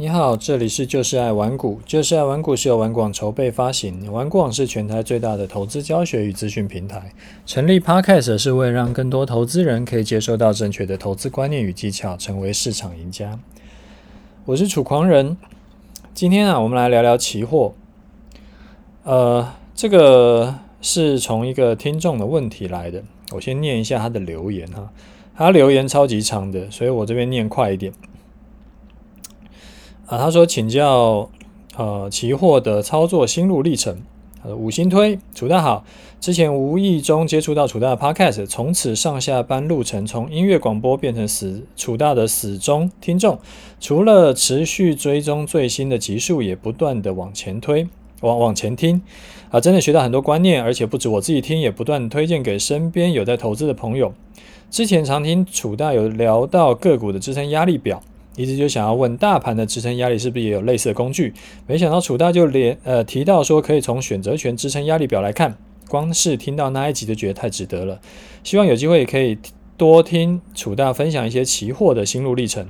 你好，这里是就是爱玩股，就是爱玩股是由玩广筹备发行，玩广是全台最大的投资教学与资讯平台。成立 Podcast 是为了让更多投资人可以接收到正确的投资观念与技巧，成为市场赢家。我是楚狂人，今天啊，我们来聊聊期货。呃，这个是从一个听众的问题来的，我先念一下他的留言哈，他留言超级长的，所以我这边念快一点。啊，他说请教，呃，期货的操作心路历程。呃，五星推，楚大好。之前无意中接触到楚大的 Podcast，从此上下班路程从音乐广播变成死楚大的死忠听众。除了持续追踪最新的集数，也不断的往前推，往往前听。啊，真的学到很多观念，而且不止我自己听，也不断推荐给身边有在投资的朋友。之前常听楚大有聊到个股的支撑压力表。一直就想要问大盘的支撑压力是不是也有类似的工具？没想到楚大就连呃提到说可以从选择权支撑压力表来看，光是听到那一集就觉得太值得了。希望有机会可以多听楚大分享一些期货的心路历程。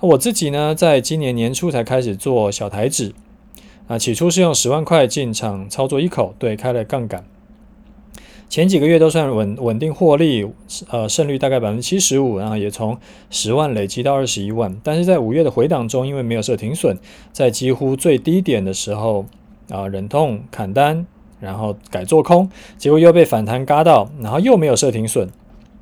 我自己呢，在今年年初才开始做小台子，啊，起初是用十万块进场操作一口，对，开了杠杆。前几个月都算稳稳定获利，呃，胜率大概百分之七十五，然后也从十万累积到二十一万。但是在五月的回档中，因为没有设停损，在几乎最低点的时候，啊，忍痛砍单，然后改做空，结果又被反弹嘎到，然后又没有设停损，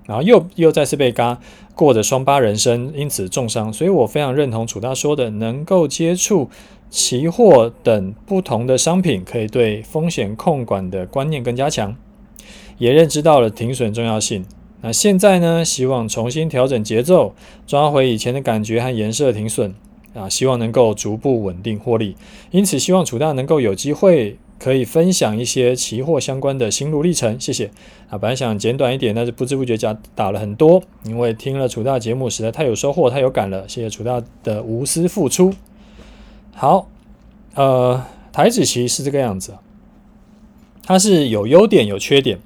然后又又再次被嘎，过着双八人生，因此重伤。所以我非常认同楚大说的，能够接触期货等不同的商品，可以对风险控管的观念更加强。也认知到了停损重要性。那现在呢？希望重新调整节奏，抓回以前的感觉和颜色停损啊！希望能够逐步稳定获利。因此，希望楚大能够有机会可以分享一些期货相关的心路历程。谢谢啊！本来想简短一点，但是不知不觉讲打了很多，因为听了楚大节目实在太有收获、太有感了。谢谢楚大的无私付出。好，呃，台指期是这个样子，它是有优点有缺点。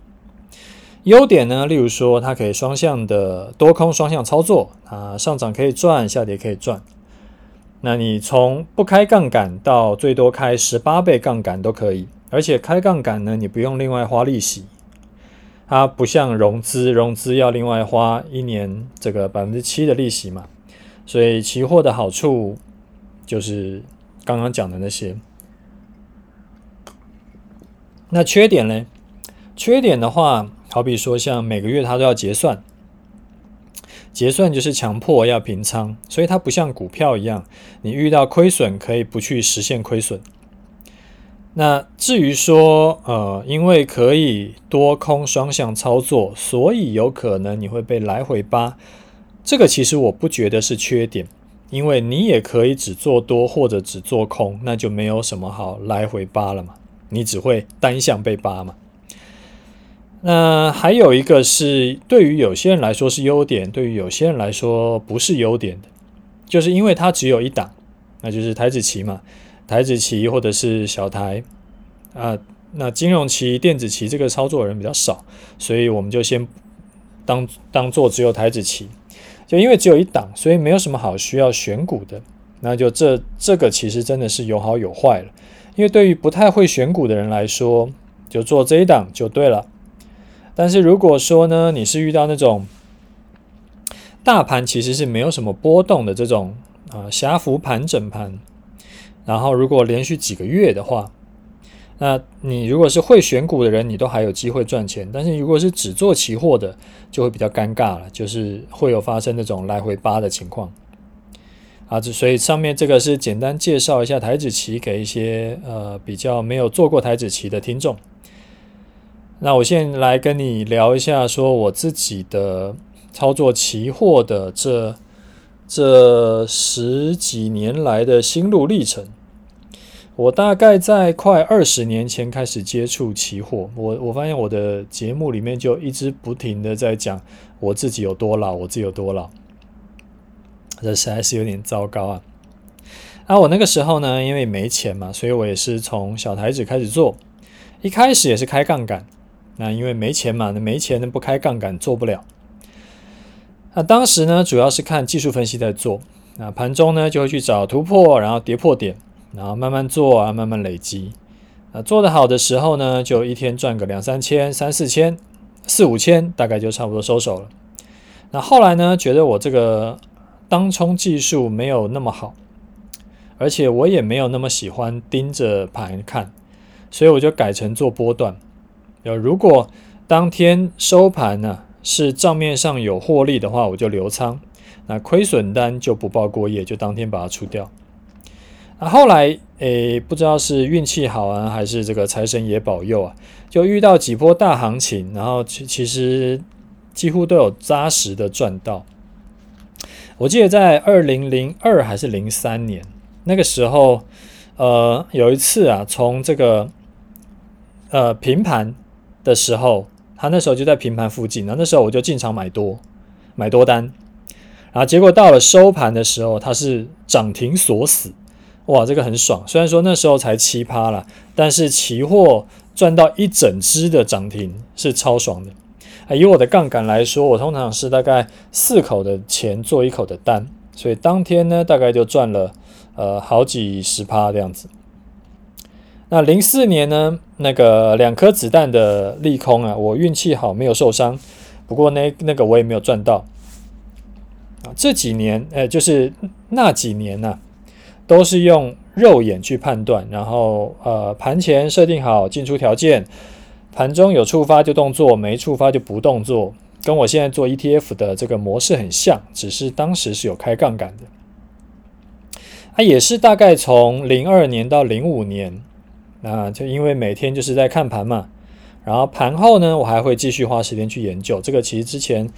优点呢，例如说，它可以双向的多空双向操作啊，上涨可以赚，下跌可以赚。那你从不开杠杆到最多开十八倍杠杆都可以，而且开杠杆呢，你不用另外花利息。它不像融资，融资要另外花一年这个百分之七的利息嘛。所以期货的好处就是刚刚讲的那些。那缺点呢？缺点的话。好比说，像每个月它都要结算，结算就是强迫要平仓，所以它不像股票一样，你遇到亏损可以不去实现亏损。那至于说，呃，因为可以多空双向操作，所以有可能你会被来回扒，这个其实我不觉得是缺点，因为你也可以只做多或者只做空，那就没有什么好来回扒了嘛，你只会单向被扒嘛。那还有一个是，对于有些人来说是优点，对于有些人来说不是优点的，就是因为它只有一档，那就是台子棋嘛，台子棋或者是小台啊，那金融棋、电子棋这个操作人比较少，所以我们就先当当做只有台子棋，就因为只有一档，所以没有什么好需要选股的，那就这这个其实真的是有好有坏了，因为对于不太会选股的人来说，就做这一档就对了。但是如果说呢，你是遇到那种大盘其实是没有什么波动的这种啊狭幅盘整盘，然后如果连续几个月的话，那你如果是会选股的人，你都还有机会赚钱。但是如果是只做期货的，就会比较尴尬了，就是会有发生那种来回扒的情况。啊，所以上面这个是简单介绍一下台子期给一些呃比较没有做过台子期的听众。那我现在来跟你聊一下，说我自己的操作期货的这这十几年来的心路历程。我大概在快二十年前开始接触期货，我我发现我的节目里面就一直不停的在讲我自己有多老，我自己有多老，这实在是有点糟糕啊。啊，我那个时候呢，因为没钱嘛，所以我也是从小台子开始做，一开始也是开杠杆。那因为没钱嘛，那没钱，那不开杠杆做不了。那当时呢，主要是看技术分析在做。那盘中呢就会去找突破，然后跌破点，然后慢慢做啊，慢慢累积。那做得好的时候呢，就一天赚个两三千、三四千、四五千，大概就差不多收手了。那后来呢，觉得我这个当冲技术没有那么好，而且我也没有那么喜欢盯着盘看，所以我就改成做波段。有如果当天收盘呢，是账面上有获利的话，我就留仓；那亏损单就不报过夜，就当天把它出掉。那后来诶，不知道是运气好啊，还是这个财神爷保佑啊，就遇到几波大行情，然后其其实几乎都有扎实的赚到。我记得在二零零二还是零三年那个时候，呃，有一次啊，从这个呃平盘的时候。他那时候就在平盘附近，然后那时候我就进场买多，买多单，然后结果到了收盘的时候，它是涨停锁死，哇，这个很爽。虽然说那时候才七趴了，但是期货赚到一整只的涨停是超爽的。以我的杠杆来说，我通常是大概四口的钱做一口的单，所以当天呢大概就赚了呃好几十趴这样子。那零四年呢，那个两颗子弹的利空啊，我运气好没有受伤，不过那那个我也没有赚到啊。这几年，呃，就是那几年呢、啊，都是用肉眼去判断，然后呃盘前设定好进出条件，盘中有触发就动作，没触发就不动作，跟我现在做 ETF 的这个模式很像，只是当时是有开杠杆的。啊，也是大概从零二年到零五年。那就因为每天就是在看盘嘛，然后盘后呢，我还会继续花时间去研究。这个其实之前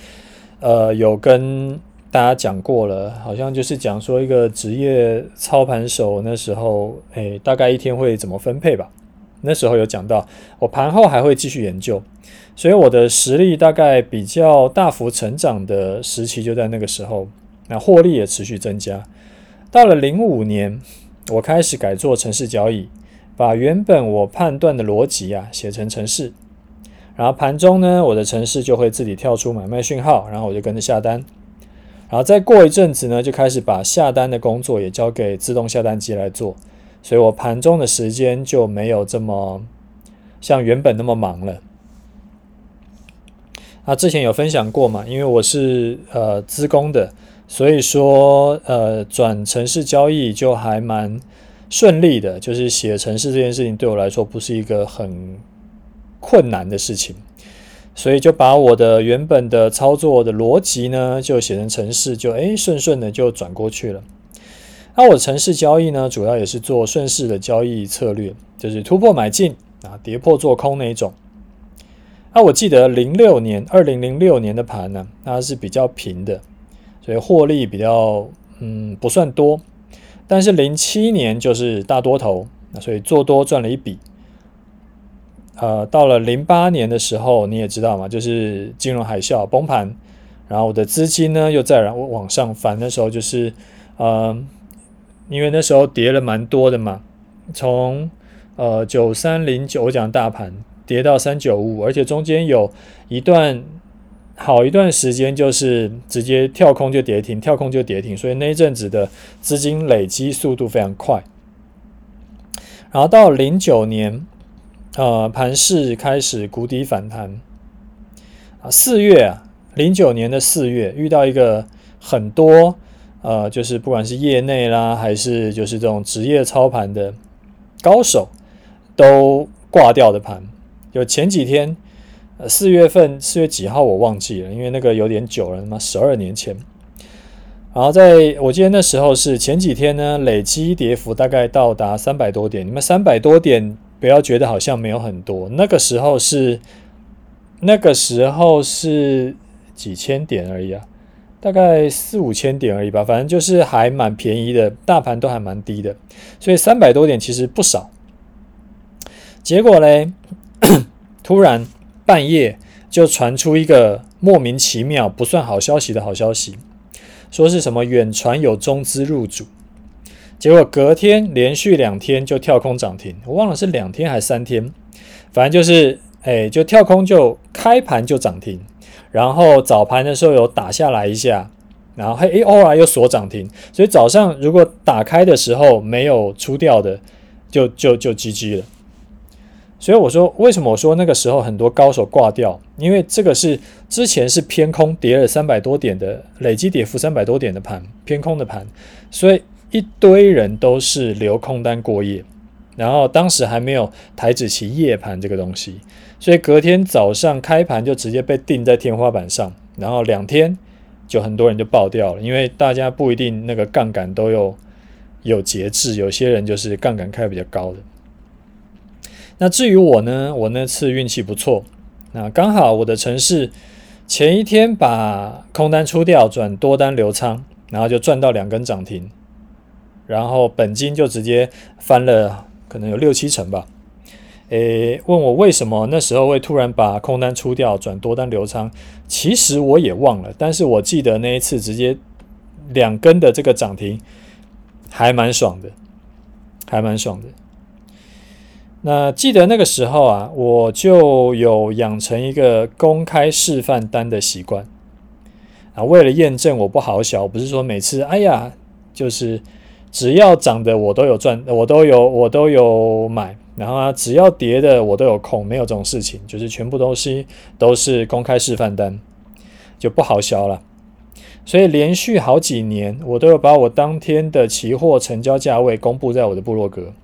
呃有跟大家讲过了，好像就是讲说一个职业操盘手那时候，诶，大概一天会怎么分配吧。那时候有讲到，我盘后还会继续研究，所以我的实力大概比较大幅成长的时期就在那个时候，那获利也持续增加。到了零五年，我开始改做城市交易。把原本我判断的逻辑啊写成程式，然后盘中呢，我的程式就会自己跳出买卖讯号，然后我就跟着下单，然后再过一阵子呢，就开始把下单的工作也交给自动下单机来做，所以我盘中的时间就没有这么像原本那么忙了。啊之前有分享过嘛，因为我是呃资工的，所以说呃转程式交易就还蛮。顺利的，就是写程式这件事情对我来说不是一个很困难的事情，所以就把我的原本的操作的逻辑呢，就写成程式，就诶顺顺的就转过去了。那我程式交易呢，主要也是做顺势的交易策略，就是突破买进啊，跌破做空那一种。那我记得零六年，二零零六年的盘呢，它是比较平的，所以获利比较嗯不算多。但是零七年就是大多头，所以做多赚了一笔。呃，到了零八年的时候，你也知道嘛，就是金融海啸崩盘，然后我的资金呢又再然往上翻。那时候就是，呃，因为那时候跌了蛮多的嘛，从呃九三零九讲大盘跌到三九五，而且中间有一段。好一段时间就是直接跳空就跌停，跳空就跌停，所以那一阵子的资金累积速度非常快。然后到零九年，呃，盘市开始谷底反弹。啊，四月啊，零九年的四月遇到一个很多呃，就是不管是业内啦，还是就是这种职业操盘的高手都挂掉的盘，就前几天。呃四月份四月几号我忘记了，因为那个有点久了，他妈十二年前。然后在我记得那时候是前几天呢，累积跌幅大概到达三百多点。你们三百多点不要觉得好像没有很多，那个时候是那个时候是几千点而已啊，大概四五千点而已吧，反正就是还蛮便宜的，大盘都还蛮低的，所以三百多点其实不少。结果嘞，突然。半夜就传出一个莫名其妙、不算好消息的好消息，说是什么远传有中资入主，结果隔天连续两天就跳空涨停，我忘了是两天还是三天，反正就是哎，就跳空就开盘就涨停，然后早盘的时候有打下来一下，然后嘿，偶尔又锁涨停，所以早上如果打开的时候没有出掉的，就就就 GG 了。所以我说，为什么我说那个时候很多高手挂掉？因为这个是之前是偏空，跌了三百多点的累积跌幅三百多点的盘，偏空的盘，所以一堆人都是留空单过夜。然后当时还没有台指期夜盘这个东西，所以隔天早上开盘就直接被定在天花板上，然后两天。就很多人就爆掉了，因为大家不一定那个杠杆都有有节制，有些人就是杠杆开比较高的。那至于我呢，我那次运气不错，那刚好我的城市前一天把空单出掉，转多单留仓，然后就赚到两根涨停，然后本金就直接翻了，可能有六七成吧。诶，问我为什么那时候会突然把空单出掉，转多单留仓？其实我也忘了，但是我记得那一次直接两根的这个涨停，还蛮爽的，还蛮爽的。那记得那个时候啊，我就有养成一个公开示范单的习惯啊，为了验证我不好小，不是说每次哎呀，就是只要涨的我都有赚，我都有我都有买。然后啊，只要跌的我都有空，没有这种事情，就是全部东西都是公开示范单，就不好销了。所以连续好几年，我都有把我当天的期货成交价位公布在我的部落格，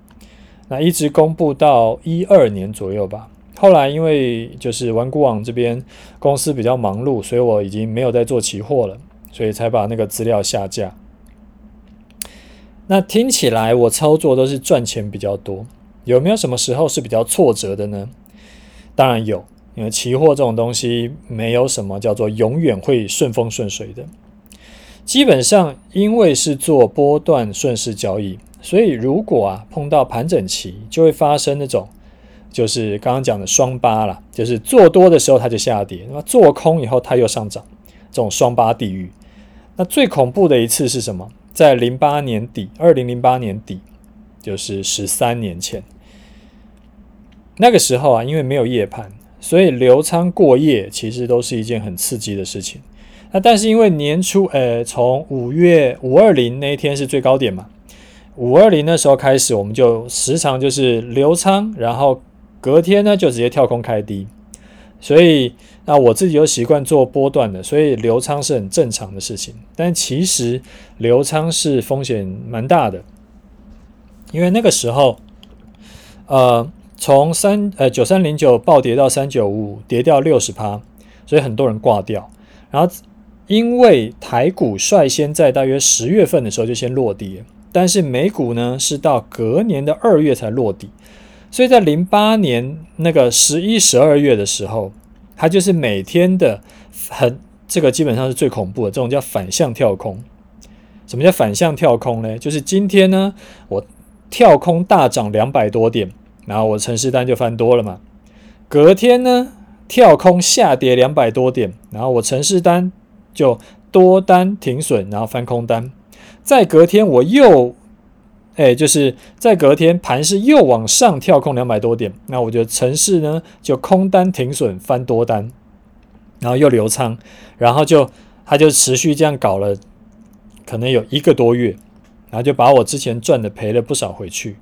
那一直公布到一二年左右吧。后来因为就是玩股网这边公司比较忙碌，所以我已经没有在做期货了，所以才把那个资料下架。那听起来我操作都是赚钱比较多。有没有什么时候是比较挫折的呢？当然有，因为期货这种东西没有什么叫做永远会顺风顺水的。基本上，因为是做波段顺势交易，所以如果啊碰到盘整期，就会发生那种就是刚刚讲的双八啦，就是做多的时候它就下跌，那么做空以后它又上涨，这种双八地狱。那最恐怖的一次是什么？在零八年底，二零零八年底，就是十三年前。那个时候啊，因为没有夜盘，所以留仓过夜其实都是一件很刺激的事情。那但是因为年初，呃，从五月五二零那一天是最高点嘛，五二零那时候开始，我们就时常就是留仓，然后隔天呢就直接跳空开低。所以那我自己有习惯做波段的，所以留仓是很正常的事情。但其实留仓是风险蛮大的，因为那个时候，呃。从三呃九三零九暴跌到三九五五，跌掉六十趴，所以很多人挂掉。然后因为台股率先在大约十月份的时候就先落底，但是美股呢是到隔年的二月才落地，所以在零八年那个十一十二月的时候，它就是每天的很这个基本上是最恐怖的，这种叫反向跳空。什么叫反向跳空呢？就是今天呢我跳空大涨两百多点。然后我城市单就翻多了嘛，隔天呢跳空下跌两百多点，然后我城市单就多单停损，然后翻空单，再隔天我又，哎，就是在隔天盘势又往上跳空两百多点，那我觉得城市呢就空单停损翻多单，然后又留仓，然后就他就持续这样搞了，可能有一个多月，然后就把我之前赚的赔了不少回去。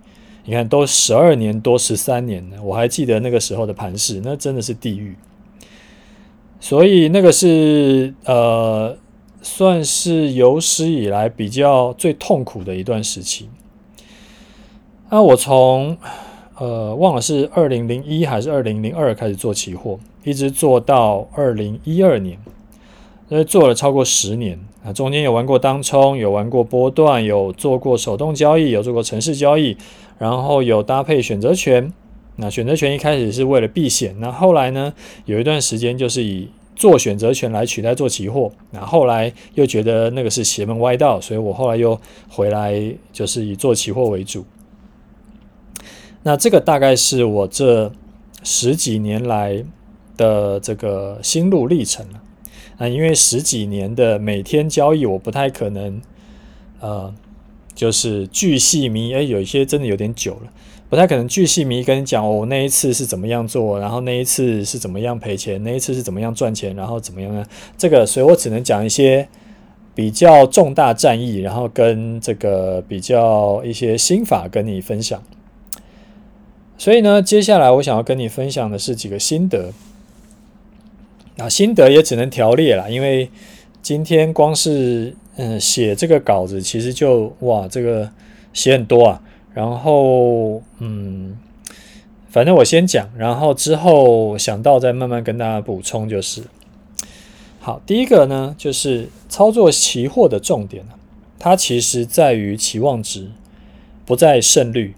你看，都十二年多十三年了，我还记得那个时候的盘势，那真的是地狱。所以那个是呃，算是有史以来比较最痛苦的一段时期。那我从呃忘了是二零零一还是二零零二开始做期货，一直做到二零一二年，所以做了超过十年啊。中间有玩过当冲，有玩过波段，有做过手动交易，有做过程式交易。然后有搭配选择权，那选择权一开始是为了避险，那后来呢，有一段时间就是以做选择权来取代做期货，那后来又觉得那个是邪门歪道，所以我后来又回来就是以做期货为主。那这个大概是我这十几年来的这个心路历程了。那因为十几年的每天交易，我不太可能呃。就是巨细靡，哎，有一些真的有点久了，不太可能巨细靡跟你讲哦，那一次是怎么样做，然后那一次是怎么样赔钱，那一次是怎么样赚钱，然后怎么样呢？这个，所以我只能讲一些比较重大战役，然后跟这个比较一些心法跟你分享。所以呢，接下来我想要跟你分享的是几个心得。那心得也只能条列了，因为今天光是嗯写这个稿子，其实就哇这个写很多啊。然后嗯，反正我先讲，然后之后想到再慢慢跟大家补充就是。好，第一个呢，就是操作期货的重点，它其实在于期望值，不在胜率。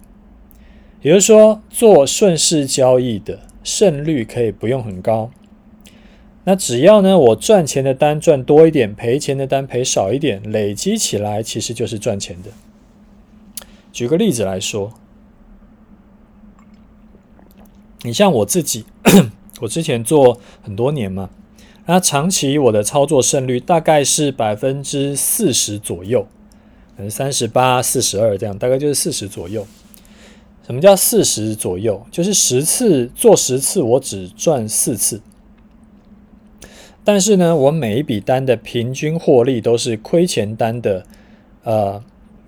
也就是说，做顺势交易的胜率可以不用很高。那只要呢，我赚钱的单赚多一点，赔钱的单赔少一点，累积起来其实就是赚钱的。举个例子来说，你像我自己，我之前做很多年嘛。那长期我的操作胜率大概是百分之四十左右，可能三十八、四十二这样，大概就是四十左右。什么叫四十左右？就是十次做十次，我只赚四次。但是呢，我每一笔单的平均获利都是亏钱单的，呃，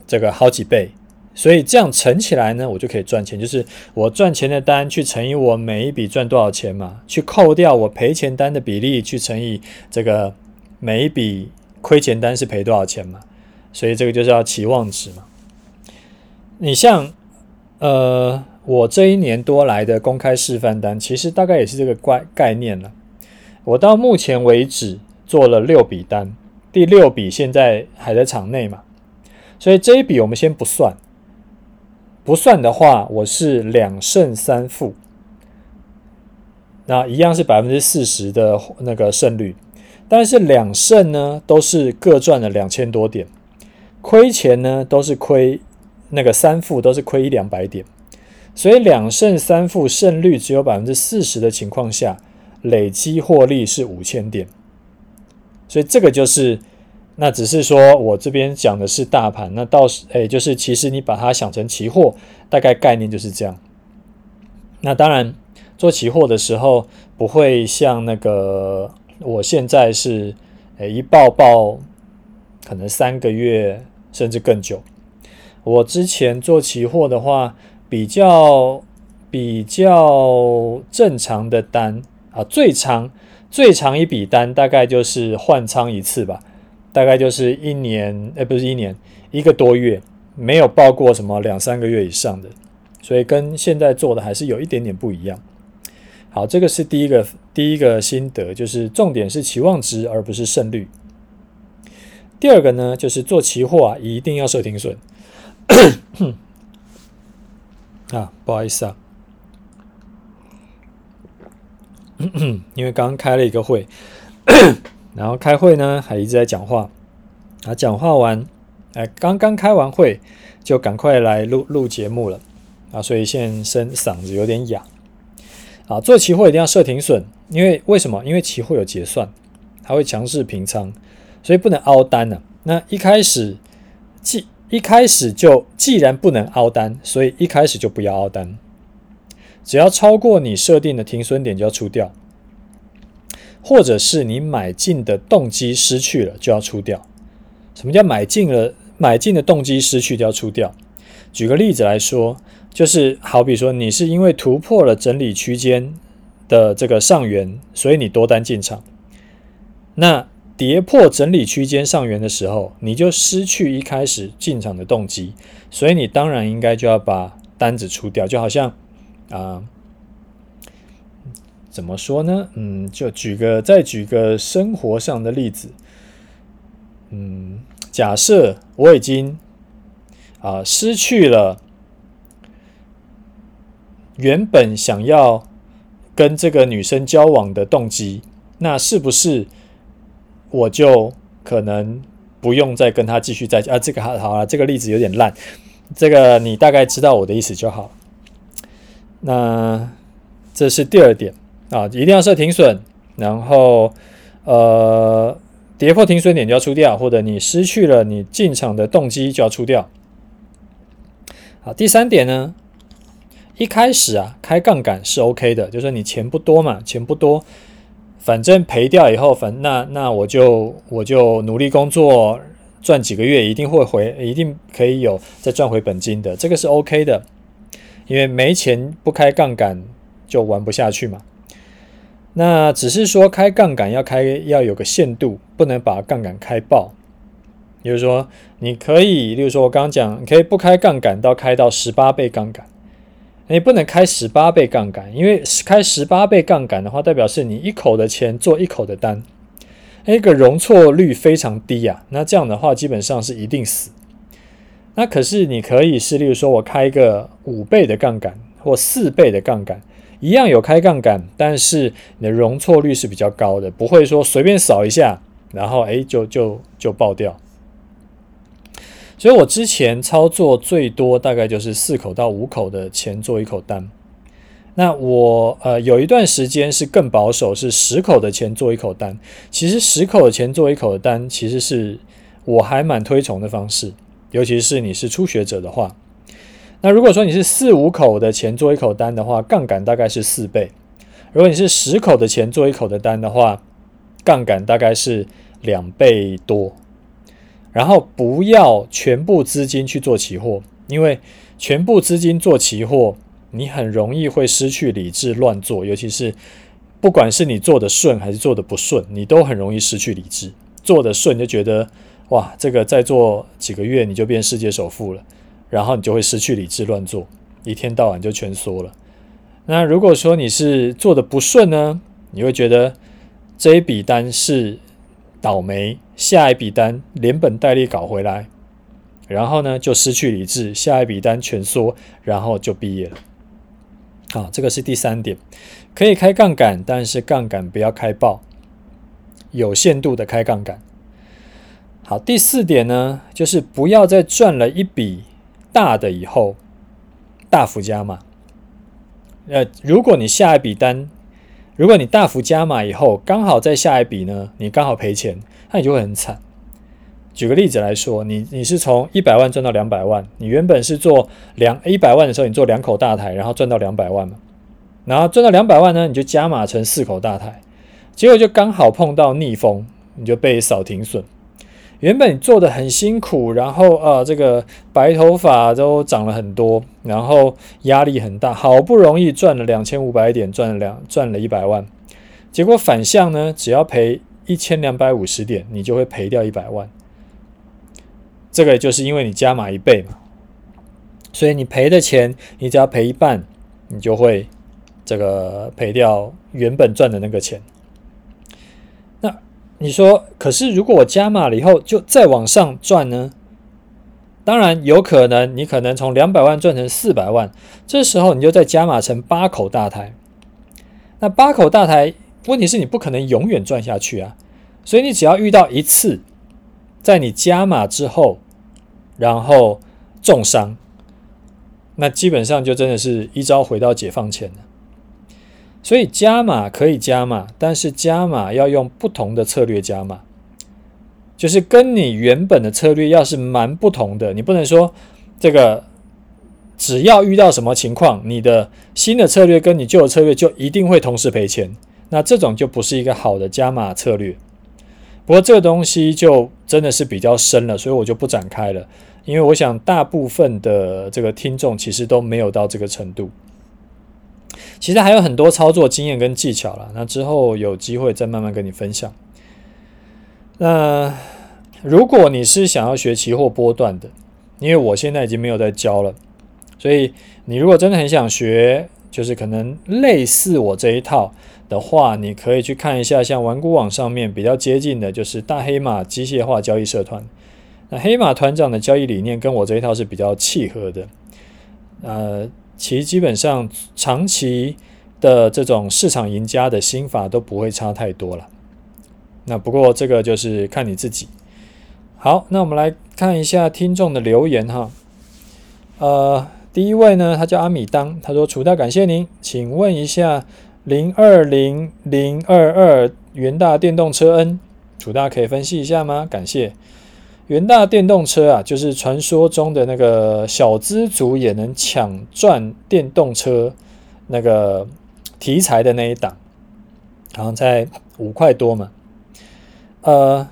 这个好几倍。所以这样乘起来呢，我就可以赚钱。就是我赚钱的单去乘以我每一笔赚多少钱嘛，去扣掉我赔钱单的比例，去乘以这个每一笔亏钱单是赔多少钱嘛。所以这个就叫期望值嘛。你像呃，我这一年多来的公开示范单，其实大概也是这个概概念了。我到目前为止做了六笔单，第六笔现在还在场内嘛，所以这一笔我们先不算。不算的话，我是两胜三负，那一样是百分之四十的那个胜率。但是两胜呢，都是各赚了两千多点；亏钱呢，都是亏那个三负，都是亏一两百点。所以两胜三负胜率只有百分之四十的情况下，累积获利是五千点。所以这个就是。那只是说，我这边讲的是大盘，那到时诶，就是其实你把它想成期货，大概概念就是这样。那当然，做期货的时候不会像那个我现在是诶一报报，可能三个月甚至更久。我之前做期货的话，比较比较正常的单啊，最长最长一笔单大概就是换仓一次吧。大概就是一年，哎，不是一年，一个多月，没有报过什么两三个月以上的，所以跟现在做的还是有一点点不一样。好，这个是第一个第一个心得，就是重点是期望值而不是胜率。第二个呢，就是做期货啊，一定要设停损。啊，不好意思啊，因为刚刚开了一个会。然后开会呢，还一直在讲话，啊，讲话完，哎，刚刚开完会，就赶快来录录节目了，啊，所以现在声嗓子有点哑，啊，做期货一定要设停损，因为为什么？因为期货有结算，它会强势平仓，所以不能凹单呢、那一开始既一开始就既然不能凹单，所以一开始就不要凹单，只要超过你设定的停损点就要出掉。或者是你买进的动机失去了，就要出掉。什么叫买进了？买进的动机失去就要出掉。举个例子来说，就是好比说，你是因为突破了整理区间的这个上缘，所以你多单进场。那跌破整理区间上缘的时候，你就失去一开始进场的动机，所以你当然应该就要把单子出掉。就好像啊。怎么说呢？嗯，就举个再举个生活上的例子。嗯，假设我已经啊、失去了原本想要跟这个女生交往的动机，那是不是我就可能不用再跟她继续在啊？这个好好了，这个例子有点烂，这个你大概知道我的意思就好。那这是第二点。啊，一定要设停损，然后呃，跌破停损点就要出掉，或者你失去了你进场的动机就要出掉。好，第三点呢，一开始啊开杠杆是 OK 的，就是你钱不多嘛，钱不多，反正赔掉以后，反那那我就我就努力工作，赚几个月一定会回，一定可以有再赚回本金的，这个是 OK 的，因为没钱不开杠杆就玩不下去嘛。那只是说开杠杆要开要有个限度，不能把杠杆开爆。比如说，你可以，例如说我刚刚讲，你可以不开杠杆到开到十八倍杠杆，你不能开十八倍杠杆，因为开十八倍杠杆的话，代表是你一口的钱做一口的单，那个容错率非常低啊。那这样的话，基本上是一定死。那可是你可以是，例如说我开一个五倍的杠杆或四倍的杠杆，一样有开杠杆，但是你的容错率是比较高的，不会说随便扫一下，然后诶就就就爆掉。所以我之前操作最多大概就是四口到五口的钱做一口单，那我呃有一段时间是更保守，是十口的钱做一口单。其实十口的钱做一口的单，其实是我还蛮推崇的方式，尤其是你是初学者的话。那如果说你是四五口的钱做一口单的话，杠杆大概是四倍；如果你是十口的钱做一口的单的话，杠杆大概是两倍多。然后不要全部资金去做期货，因为全部资金做期货，你很容易会失去理智乱做。尤其是不管是你做的顺还是做的不顺，你都很容易失去理智。做的顺就觉得哇，这个再做几个月你就变世界首富了，然后你就会失去理智乱做，一天到晚就全缩了。那如果说你是做的不顺呢，你会觉得这一笔单是倒霉。下一笔单连本带利搞回来，然后呢就失去理智，下一笔单全缩，然后就毕业了。好，这个是第三点，可以开杠杆，但是杠杆不要开爆，有限度的开杠杆。好，第四点呢，就是不要再赚了一笔大的以后大幅加码。呃，如果你下一笔单，如果你大幅加码以后，刚好在下一笔呢，你刚好赔钱。那你就会很惨。举个例子来说，你你是从一百万赚到两百万，你原本是做两一百万的时候，你做两口大台，然后赚到两百万嘛。然后赚到两百万呢，你就加码成四口大台，结果就刚好碰到逆风，你就被扫停损。原本做的很辛苦，然后呃这个白头发都长了很多，然后压力很大，好不容易赚了两千五百点，赚了两赚了一百万，结果反向呢，只要赔。一千两百五十点，你就会赔掉一百万。这个就是因为你加码一倍嘛，所以你赔的钱，你只要赔一半，你就会这个赔掉原本赚的那个钱。你说，可是如果我加码了以后，就再往上赚呢？当然有可能，你可能从两百万赚成四百万，这时候你就再加码成八口大台。那八口大台。问题是你不可能永远赚下去啊，所以你只要遇到一次，在你加码之后，然后重伤，那基本上就真的是一朝回到解放前了。所以加码可以加码，但是加码要用不同的策略加码，就是跟你原本的策略要是蛮不同的，你不能说这个只要遇到什么情况，你的新的策略跟你旧的策略就一定会同时赔钱。那这种就不是一个好的加码策略。不过这个东西就真的是比较深了，所以我就不展开了。因为我想大部分的这个听众其实都没有到这个程度。其实还有很多操作经验跟技巧了，那之后有机会再慢慢跟你分享。那如果你是想要学期货波段的，因为我现在已经没有在教了，所以你如果真的很想学，就是可能类似我这一套。的话，你可以去看一下，像玩股网上面比较接近的，就是大黑马机械化交易社团。那黑马团长的交易理念跟我这一套是比较契合的。呃，其实基本上长期的这种市场赢家的心法都不会差太多了。那不过这个就是看你自己。好，那我们来看一下听众的留言哈。呃，第一位呢，他叫阿米当，他说：“楚大感谢您，请问一下。”零二零零二二元大电动车 N，楚大可以分析一下吗？感谢。元大电动车啊，就是传说中的那个小资族也能抢赚电动车那个题材的那一档，好像在五块多嘛。呃，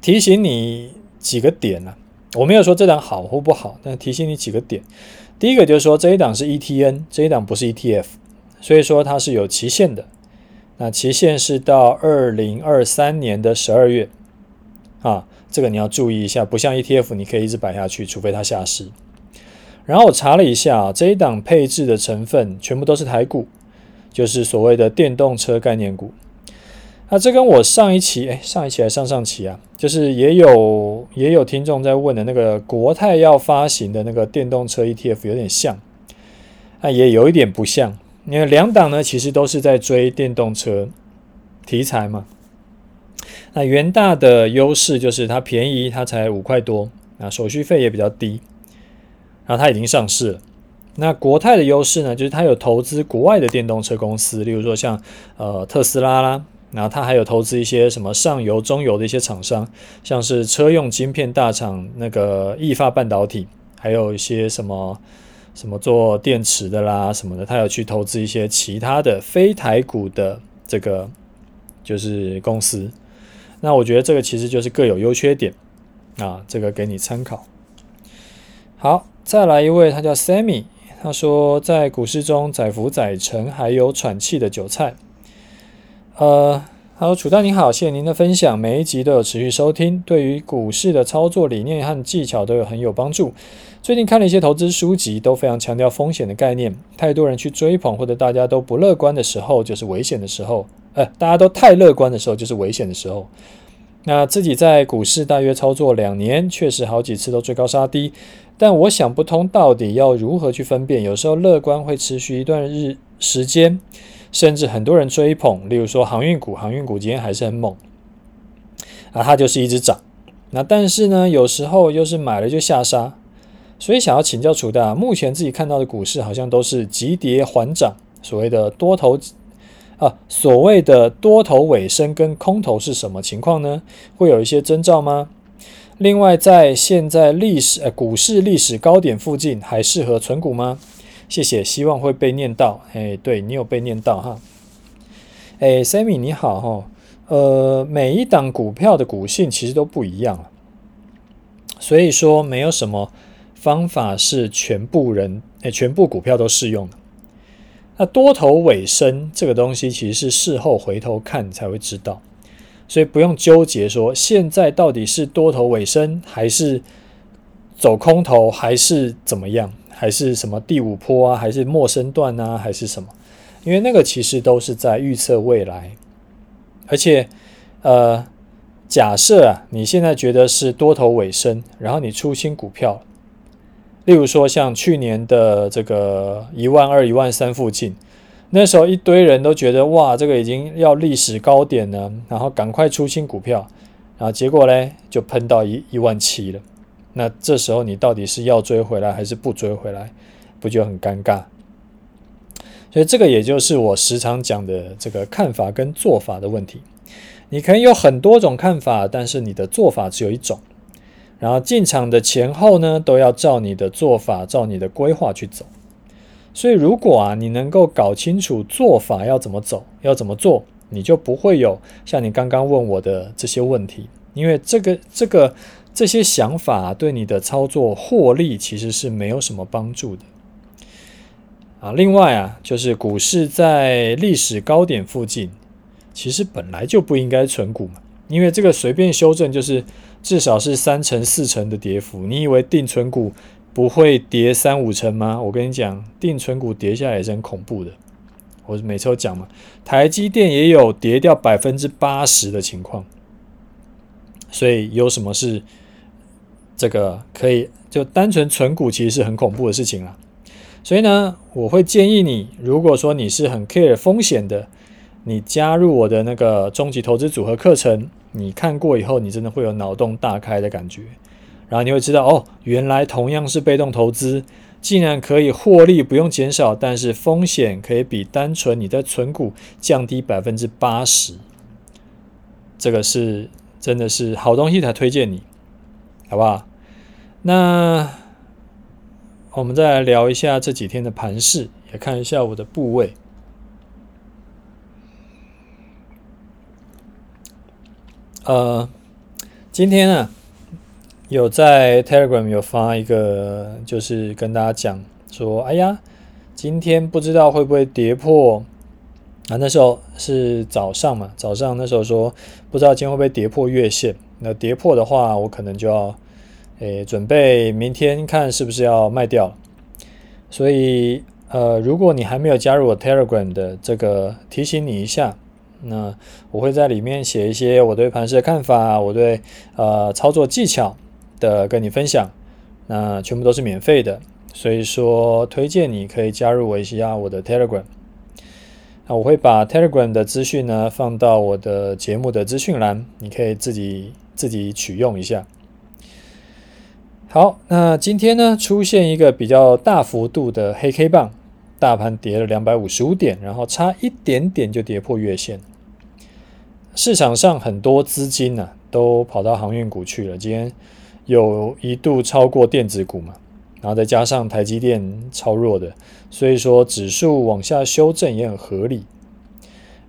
提醒你几个点呢、啊？我没有说这档好或不好，但提醒你几个点。第一个就是说，这一档是 ETN，这一档不是 ETF，所以说它是有期限的。那期限是到二零二三年的十二月啊，这个你要注意一下，不像 ETF，你可以一直摆下去，除非它下市。然后我查了一下，这一档配置的成分全部都是台股，就是所谓的电动车概念股。那这跟我上一期，哎，上一期还上上期啊，就是也有也有听众在问的那个国泰要发行的那个电动车 ETF 有点像，那也有一点不像。因为两档呢，其实都是在追电动车题材嘛。那元大的优势就是它便宜，它才五块多，那手续费也比较低，然后它已经上市了。那国泰的优势呢，就是它有投资国外的电动车公司，例如说像呃特斯拉啦，然后它还有投资一些什么上游、中游的一些厂商，像是车用晶片大厂那个意法半导体，还有一些什么。什么做电池的啦，什么的，它有去投资一些其他的非台股的这个就是公司。那我觉得这个其实就是各有优缺点啊，这个给你参考。好，再来一位，他叫 Sammy，他说在股市中载浮载沉，还有喘气的韭菜。呃，好，楚大你好，谢谢您的分享，每一集都有持续收听，对于股市的操作理念和技巧都有很有帮助。最近看了一些投资书籍，都非常强调风险的概念。太多人去追捧，或者大家都不乐观的时候，就是危险的时候。呃，大家都太乐观的时候，就是危险的时候。那自己在股市大约操作两年，确实好几次都追高杀低。但我想不通，到底要如何去分辨？有时候乐观会持续一段日时间，甚至很多人追捧，例如说航运股，航运股今天还是很猛，啊，它就是一直涨。那但是呢，有时候又是买了就下杀。所以想要请教楚大，目前自己看到的股市好像都是急跌缓涨，所谓的多头啊，所谓的多头尾声跟空头是什么情况呢？会有一些征兆吗？另外，在现在历史股市历史高点附近，还适合存股吗？谢谢，希望会被念到。哎，对你有被念到哈。哎，Sammy 你好哈，呃，每一档股票的股性其实都不一样，所以说没有什么。方法是全部人诶，全部股票都适用的。那多头尾声这个东西，其实是事后回头看才会知道，所以不用纠结说现在到底是多头尾声，还是走空头，还是怎么样，还是什么第五波啊，还是陌生段啊，还是什么？因为那个其实都是在预测未来，而且呃，假设啊，你现在觉得是多头尾声，然后你出新股票。例如说，像去年的这个一万二、一万三附近，那时候一堆人都觉得哇，这个已经要历史高点了，然后赶快出清股票，然后结果呢，就喷到一一万七了。那这时候你到底是要追回来还是不追回来，不就很尴尬？所以这个也就是我时常讲的这个看法跟做法的问题。你可以有很多种看法，但是你的做法只有一种。然后进场的前后呢，都要照你的做法，照你的规划去走。所以如果啊，你能够搞清楚做法要怎么走，要怎么做，你就不会有像你刚刚问我的这些问题。因为这个、这个、这些想法对你的操作获利其实是没有什么帮助的。啊，另外啊，就是股市在历史高点附近，其实本来就不应该存股嘛，因为这个随便修正就是。至少是三成四成的跌幅，你以为定存股不会跌三五成吗？我跟你讲，定存股跌下来也是很恐怖的。我每次都讲嘛，台积电也有跌掉百分之八十的情况，所以有什么是这个可以就单纯存股，其实是很恐怖的事情啦。所以呢，我会建议你，如果说你是很 care 风险的，你加入我的那个终极投资组合课程。你看过以后，你真的会有脑洞大开的感觉，然后你会知道哦，原来同样是被动投资，竟然可以获利不用减少，但是风险可以比单纯你在存股降低百分之八十，这个是真的是好东西才推荐你，好不好？那我们再来聊一下这几天的盘势，也看一下我的部位。呃，今天啊，有在 Telegram 有发一个，就是跟大家讲说，哎呀，今天不知道会不会跌破啊？那时候是早上嘛，早上那时候说不知道今天会不会跌破月线。那跌破的话，我可能就要诶准备明天看是不是要卖掉。所以呃，如果你还没有加入我 Telegram 的这个，提醒你一下。那我会在里面写一些我对盘势的看法，我对呃操作技巧的跟你分享，那全部都是免费的，所以说推荐你可以加入我一下我的 Telegram。那我会把 Telegram 的资讯呢放到我的节目的资讯栏，你可以自己自己取用一下。好，那今天呢出现一个比较大幅度的黑 K 棒，大盘跌了两百五十五点，然后差一点点就跌破月线。市场上很多资金呢、都跑到航运股去了。今天有一度超过电子股嘛，然后再加上台积电超弱的，所以说指数往下修正也很合理。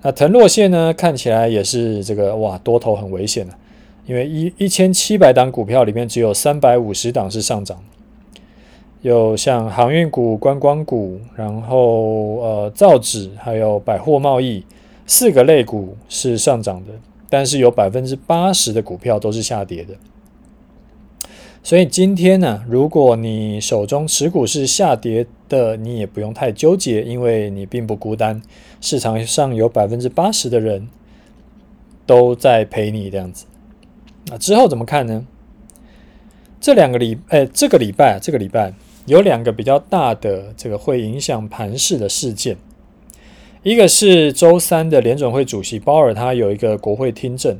那腾落线呢，看起来也是这个哇，多头很危险的、啊，因为一一千七百档股票里面只有三百五十档是上涨，有像航运股、观光股，然后呃造纸，还有百货贸易。四个类股是上涨的，但是有百分之八十的股票都是下跌的。所以今天呢，如果你手中持股是下跌的，你也不用太纠结，因为你并不孤单，市场上有百分之八十的人都在陪你这样子。那之后怎么看呢？这两个礼，哎，这个礼拜，这个礼拜有两个比较大的这个会影响盘势的事件。一个是周三的联准会主席鲍尔，他有一个国会听证，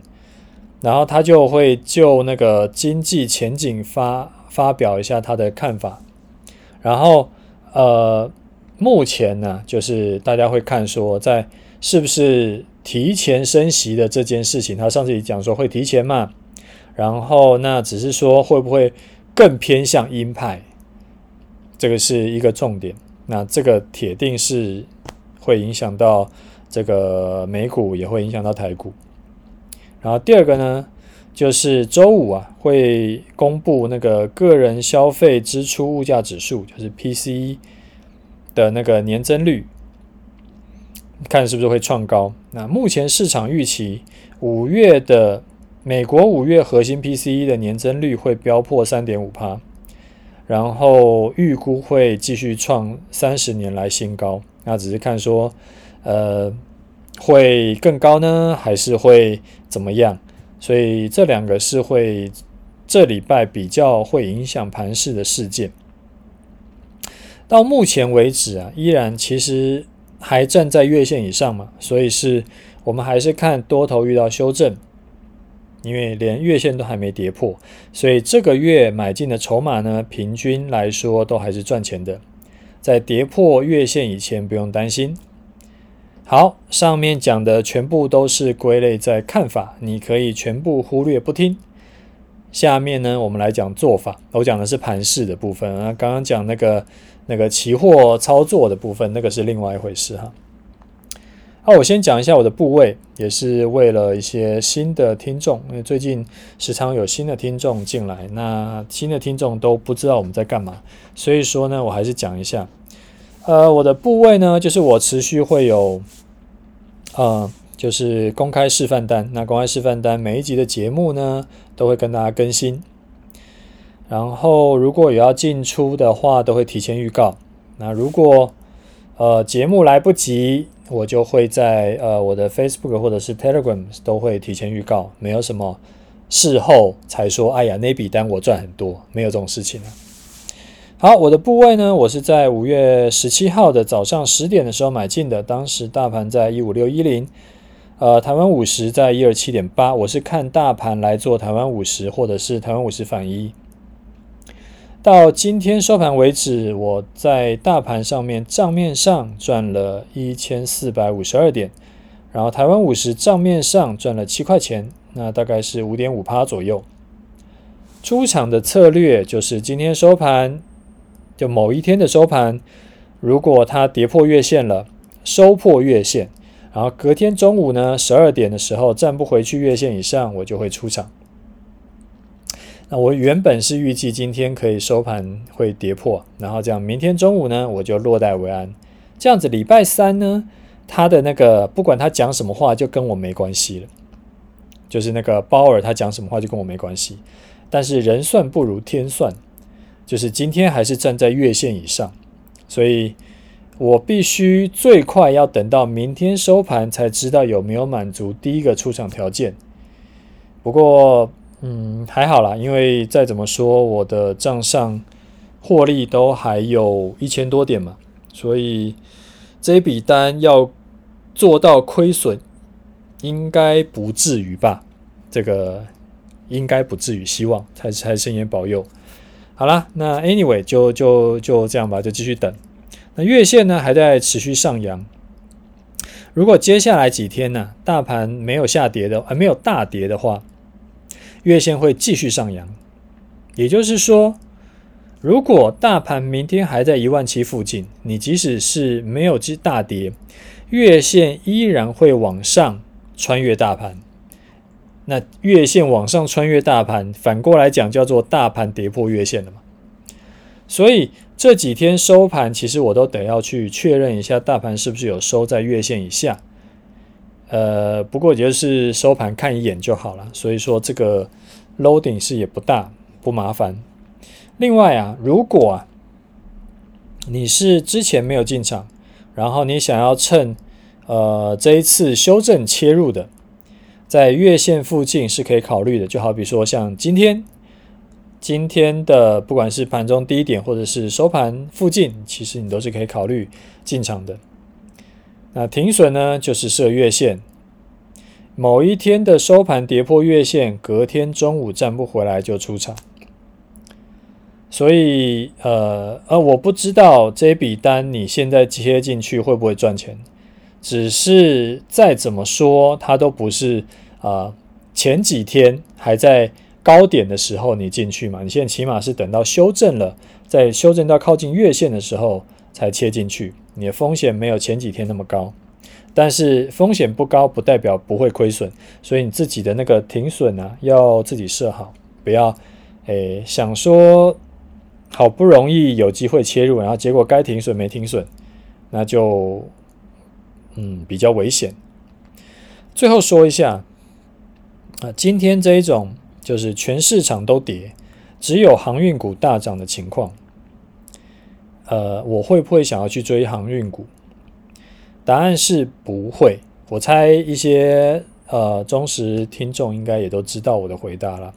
然后他就会就那个经济前景发发表一下他的看法。然后呃，目前呢，就是大家会看说，在是不是提前升息的这件事情，他上次也讲说会提前嘛，然后那只是说会不会更偏向鹰派，这个是一个重点。那这个铁定是。会影响到这个美股，也会影响到台股。然后第二个呢，就是周五啊，会公布那个个人消费支出物价指数，就是 PCE 的那个年增率，看是不是会创高。那目前市场预期五月的美国五月核心 PCE 的年增率会飙破三点五趴，然后预估会继续创三十年来新高。那只是看说，呃，会更高呢，还是会怎么样？所以这两个是会这礼拜比较会影响盘势的事件。到目前为止啊，依然其实还站在月线以上嘛，所以是我们还是看多头遇到修正，因为连月线都还没跌破，所以这个月买进的筹码呢，平均来说都还是赚钱的。在跌破月线以前，不用担心。好，上面讲的全部都是归类在看法，你可以全部忽略不听。下面呢，我们来讲做法。我讲的是盘势的部分啊，刚刚讲那个那个期货操作的部分，那个是另外一回事哈。好，我先讲一下我的部位，也是为了一些新的听众，因为最近时常有新的听众进来，那新的听众都不知道我们在干嘛，所以说呢，我还是讲一下。呃，我的部位呢，就是我持续会有，呃，就是公开示范单。那公开示范单每一集的节目呢，都会跟大家更新。然后如果有要进出的话，都会提前预告。那如果呃节目来不及，我就会在呃我的 Facebook 或者是 Telegram 都会提前预告，没有什么事后才说，哎呀那笔单我赚很多，没有这种事情啊。好，我的部位呢，我是在五月十七号的早上十点的时候买进的，当时大盘在一五六一零，呃，台湾五十在一二七点八，我是看大盘来做台湾五十或者是台湾五十反一。到今天收盘为止，我在大盘上面账面上赚了一千四百五十二点，然后台湾五十账面上赚了七块钱，那大概是五点五趴左右。出场的策略就是今天收盘，就某一天的收盘，如果它跌破月线了，收破月线，然后隔天中午呢，十二点的时候站不回去月线以上，我就会出场。那我原本是预计今天可以收盘会跌破，然后这样明天中午呢，我就落袋为安。这样子礼拜三呢，他的那个不管他讲什么话，就跟我没关系了。就是那个鲍尔他讲什么话就跟我没关系。但是人算不如天算，就是今天还是站在月线以上，所以我必须最快要等到明天收盘才知道有没有满足第一个出场条件。不过。嗯，还好啦，因为再怎么说，我的账上获利都还有一千多点嘛，所以这一笔单要做到亏损，应该不至于吧？这个应该不至于，希望财财神言保佑。好啦，那 anyway 就就就这样吧，就继续等。那月线呢还在持续上扬，如果接下来几天呢，大盘没有下跌的，还没有大跌的话。月线会继续上扬，也就是说，如果大盘明天还在一万七附近，你即使是没有之大跌，月线依然会往上穿越大盘。那月线往上穿越大盘，反过来讲叫做大盘跌破月线了嘛？所以这几天收盘，其实我都得要去确认一下，大盘是不是有收在月线以下。呃，不过也就是收盘看一眼就好了，所以说这个 loading 是也不大不麻烦。另外啊，如果啊你是之前没有进场，然后你想要趁呃这一次修正切入的，在月线附近是可以考虑的，就好比说像今天今天的不管是盘中低点或者是收盘附近，其实你都是可以考虑进场的。那停损呢，就是设月线，某一天的收盘跌破月线，隔天中午站不回来就出场。所以，呃呃，我不知道这笔单你现在接进去会不会赚钱，只是再怎么说，它都不是啊、前几天还在高点的时候你进去嘛，你现在起码是等到修正了，在修正到靠近月线的时候才切进去。你的风险没有前几天那么高，但是风险不高不代表不会亏损，所以你自己的那个停损啊，要自己设好，不要诶想说好不容易有机会切入，然后结果该停损没停损，那就嗯比较危险。最后说一下啊，今天这一种就是全市场都跌，只有航运股大涨的情况。呃，我会不会想要去追航运股？答案是不会。我猜一些呃忠实听众应该也都知道我的回答了，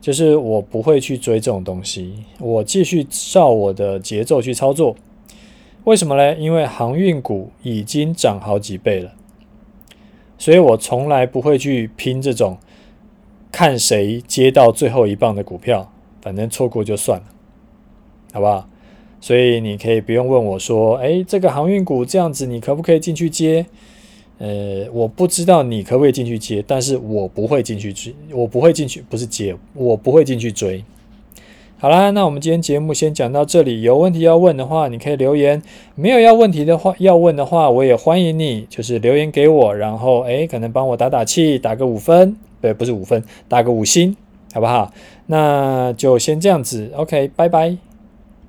就是我不会去追这种东西，我继续照我的节奏去操作。为什么呢？因为航运股已经涨好几倍了，所以我从来不会去拼这种看谁接到最后一棒的股票，反正错过就算了，好不好？所以你可以不用问我说，哎，这个航运股这样子，你可不可以进去接？呃，我不知道你可不可以进去接，但是我不会进去追，我不会进去，不是接，我不会进去追。好啦，那我们今天节目先讲到这里。有问题要问的话，你可以留言；没有要问题的话，要问的话，我也欢迎你，就是留言给我，然后哎，可能帮我打打气，打个五分，对，不是五分，打个五星，好不好？那就先这样子，OK，拜拜。